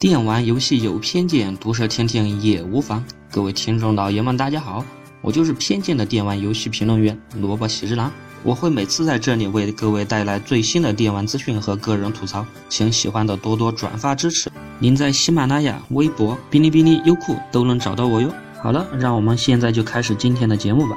电玩游戏有偏见，毒舌听听也无妨。各位听众老爷们，大家好，我就是偏见的电玩游戏评论员萝卜喜之郎。我会每次在这里为各位带来最新的电玩资讯和个人吐槽，请喜欢的多多转发支持。您在喜马拉雅、微博、哔哩哔哩、优酷都能找到我哟。好了，让我们现在就开始今天的节目吧。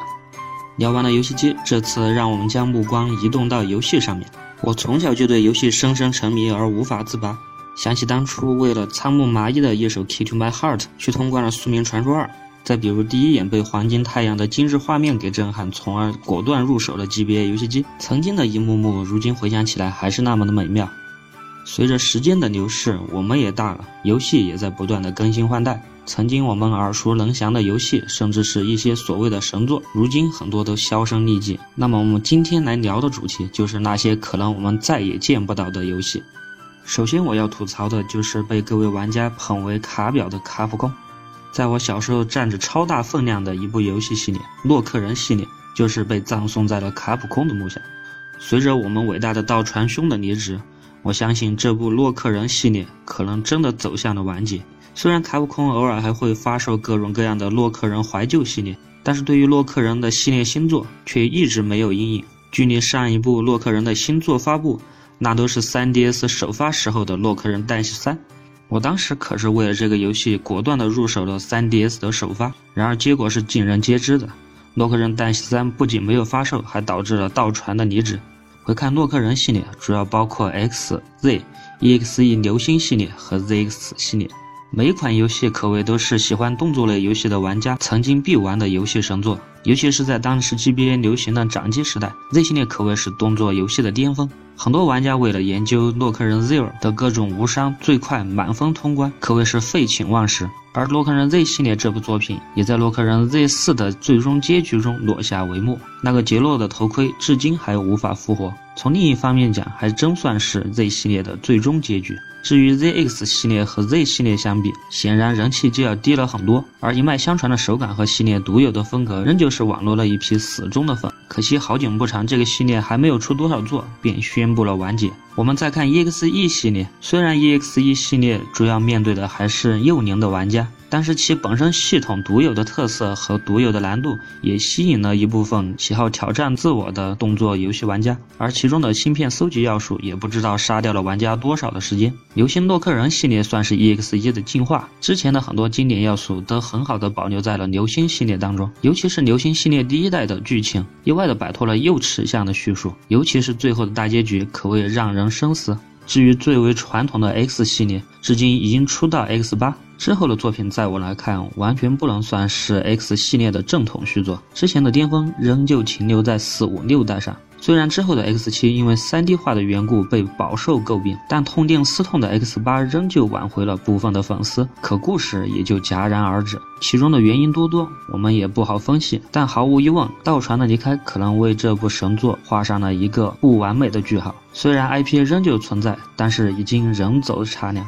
聊完了游戏机，这次让我们将目光移动到游戏上面。我从小就对游戏深深沉迷而无法自拔。想起当初为了仓木麻衣的一首《Key to My Heart》去通关了《宿命传说二》，再比如第一眼被黄金太阳的精致画面给震撼，从而果断入手的 GBA 游戏机，曾经的一幕幕，如今回想起来还是那么的美妙。随着时间的流逝，我们也大了，游戏也在不断的更新换代。曾经我们耳熟能详的游戏，甚至是一些所谓的神作，如今很多都销声匿迹。那么我们今天来聊的主题，就是那些可能我们再也见不到的游戏。首先我要吐槽的就是被各位玩家捧为卡表的卡普空。在我小时候占着超大分量的一部游戏系列《洛克人》系列，就是被葬送在了卡普空的墓下。随着我们伟大的道传兄的离职，我相信这部《洛克人》系列可能真的走向了完结。虽然卡普空偶尔还会发售各种各样的《洛克人》怀旧系列，但是对于《洛克人》的系列新作却一直没有阴影。距离上一部《洛克人》的新作发布。那都是 3DS 首发时候的《洛克人诞系三》，我当时可是为了这个游戏果断的入手了 3DS 的首发，然而结果是尽人皆知的，《洛克人诞系三》不仅没有发售，还导致了盗传的离职。回看《洛克人》系列，主要包括 X、Z、EXE 流星系列和 ZX 系列。每款游戏可谓都是喜欢动作类游戏的玩家曾经必玩的游戏神作，尤其是在当时 GBA 流行的掌机时代，Z 系列可谓是动作游戏的巅峰。很多玩家为了研究洛克人 Zero 的各种无伤、最快、满分通关，可谓是废寝忘食。而洛克人 Z 系列这部作品，也在洛克人 Z 四的最终结局中落下帷幕。那个杰洛的头盔至今还无法复活。从另一方面讲，还真算是 Z 系列的最终结局。至于 ZX 系列和 Z 系列相比，显然人气就要低了很多，而一脉相传的手感和系列独有的风格，仍旧是网络了一批死忠的粉。可惜好景不长，这个系列还没有出多少作，便宣布了完结。我们再看 EXE 系列，虽然 EXE 系列主要面对的还是幼年的玩家。但是其本身系统独有的特色和独有的难度，也吸引了一部分喜好挑战自我的动作游戏玩家。而其中的芯片搜集要素，也不知道杀掉了玩家多少的时间。流星洛克人系列算是 EXE 的进化，之前的很多经典要素都很好的保留在了流星系列当中，尤其是流星系列第一代的剧情，意外快的摆脱了右齿象的叙述，尤其是最后的大结局，可谓让人深思。至于最为传统的 X 系列，至今已经出到 X 八之后的作品，在我来看，完全不能算是 X 系列的正统续作。之前的巅峰仍旧停留在四五六代上。虽然之后的 X 七因为 3D 化的缘故被饱受诟病，但痛定思痛的 X 八仍旧挽回了部分的粉丝，可故事也就戛然而止。其中的原因多多，我们也不好分析。但毫无疑问，盗传的离开可能为这部神作画上了一个不完美的句号。虽然 IP 仍旧存在，但是已经人走茶凉。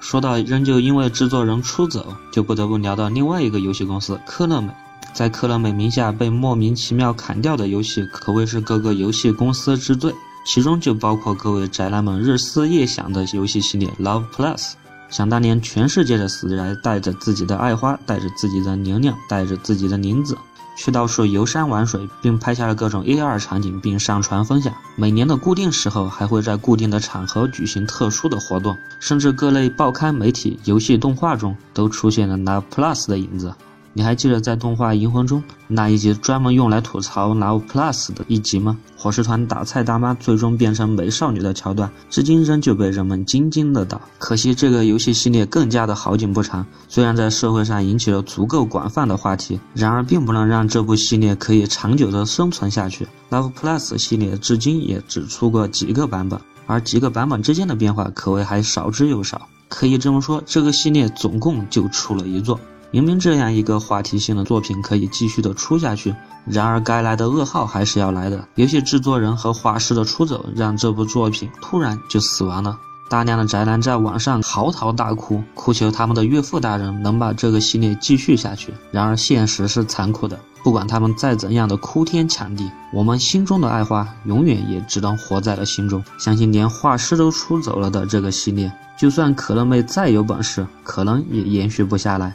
说到仍旧因为制作人出走，就不得不聊到另外一个游戏公司科乐美。在科乐美名下被莫名其妙砍掉的游戏，可谓是各个游戏公司之最。其中就包括各位宅男们日思夜想的游戏系列 Love Plus。想当年，全世界的死宅带着自己的爱花，带着自己的娘娘，带着自己的林子，去到处游山玩水，并拍下了各种 AR 场景，并上传分享。每年的固定时候，还会在固定的场合举行特殊的活动，甚至各类报刊媒体、游戏动画中都出现了 Love Plus 的影子。你还记得在动画《银魂》中那一集专门用来吐槽 Love Plus 的一集吗？伙食团打菜大妈最终变成美少女的桥段，至今仍旧被人们津津乐道。可惜这个游戏系列更加的好景不长，虽然在社会上引起了足够广泛的话题，然而并不能让这部系列可以长久的生存下去。Love Plus 系列至今也只出过几个版本，而几个版本之间的变化可谓还少之又少。可以这么说，这个系列总共就出了一座。明明这样一个话题性的作品可以继续的出下去，然而该来的噩耗还是要来的。游戏制作人和画师的出走，让这部作品突然就死亡了。大量的宅男在网上嚎啕大哭，哭求他们的岳父大人能把这个系列继续下去。然而现实是残酷的，不管他们再怎样的哭天抢地，我们心中的爱花永远也只能活在了心中。相信连画师都出走了的这个系列，就算可乐妹再有本事，可能也延续不下来。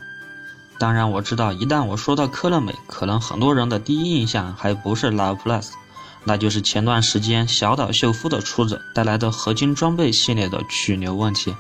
当然，我知道一旦我说到科乐美，可能很多人的第一印象还不是 Love Plus，那就是前段时间小岛秀夫的出走带来的合金装备系列的去留问题。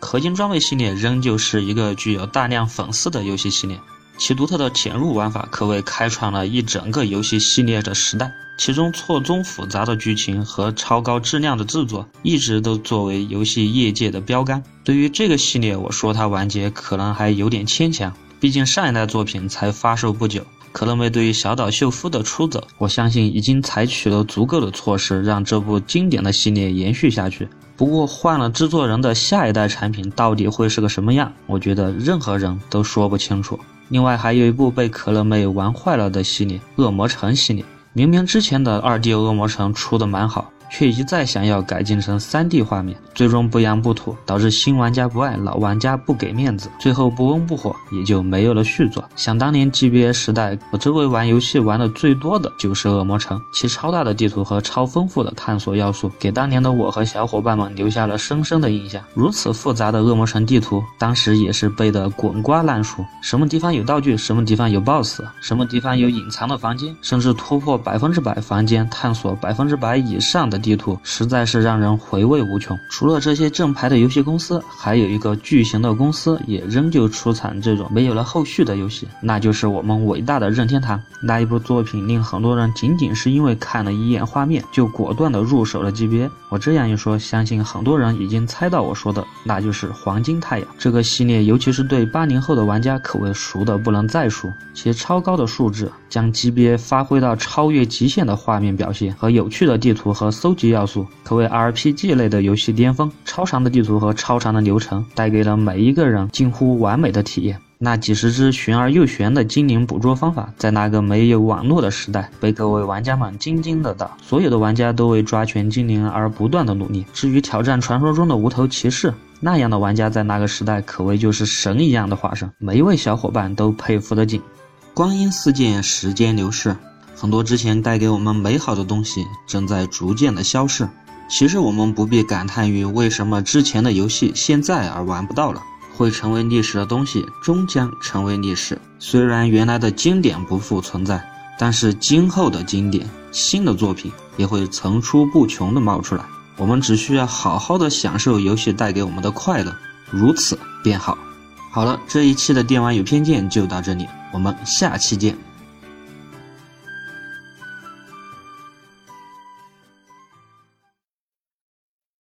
合金装备系列仍旧是一个具有大量粉丝的游戏系列。其独特的潜入玩法可谓开创了一整个游戏系列的时代，其中错综复杂的剧情和超高质量的制作一直都作为游戏业界的标杆。对于这个系列，我说它完结可能还有点牵强，毕竟上一代作品才发售不久。可乐妹对于小岛秀夫的出走，我相信已经采取了足够的措施，让这部经典的系列延续下去。不过换了制作人的下一代产品到底会是个什么样，我觉得任何人都说不清楚。另外还有一部被可乐妹玩坏了的系列《恶魔城》系列，明明之前的二 D 恶魔城出的蛮好。却一再想要改进成 3D 画面，最终不扬不吐，导致新玩家不爱，老玩家不给面子，最后不温不火，也就没有了续作。想当年 GBA 时代，我周围玩游戏玩的最多的就是恶魔城，其超大的地图和超丰富的探索要素，给当年的我和小伙伴们留下了深深的印象。如此复杂的恶魔城地图，当时也是背得滚瓜烂熟，什么地方有道具，什么地方有 BOSS，什么地方有隐藏的房间，甚至突破百分之百房间探索百分之百以上的。地图实在是让人回味无穷。除了这些正牌的游戏公司，还有一个巨型的公司也仍旧出产这种没有了后续的游戏，那就是我们伟大的任天堂。那一部作品令很多人仅仅是因为看了一眼画面就果断的入手了 GBA。我这样一说，相信很多人已经猜到我说的，那就是黄金太阳这个系列，尤其是对八零后的玩家可谓熟的不能再熟。其超高的数值将 GBA 发挥到超越极限的画面表现和有趣的地图和搜。级要素可谓 RPG 类的游戏巅峰，超长的地图和超长的流程带给了每一个人近乎完美的体验。那几十只玄而又玄的精灵捕捉方法，在那个没有网络的时代，被各位玩家们津津乐道。所有的玩家都为抓全精灵而不断的努力。至于挑战传说中的无头骑士那样的玩家，在那个时代可谓就是神一样的化身，每一位小伙伴都佩服的紧。光阴似箭，时间流逝。很多之前带给我们美好的东西正在逐渐的消逝。其实我们不必感叹于为什么之前的游戏现在而玩不到了。会成为历史的东西终将成为历史。虽然原来的经典不复存在，但是今后的经典、新的作品也会层出不穷的冒出来。我们只需要好好的享受游戏带给我们的快乐，如此便好。好了，这一期的电玩有偏见就到这里，我们下期见。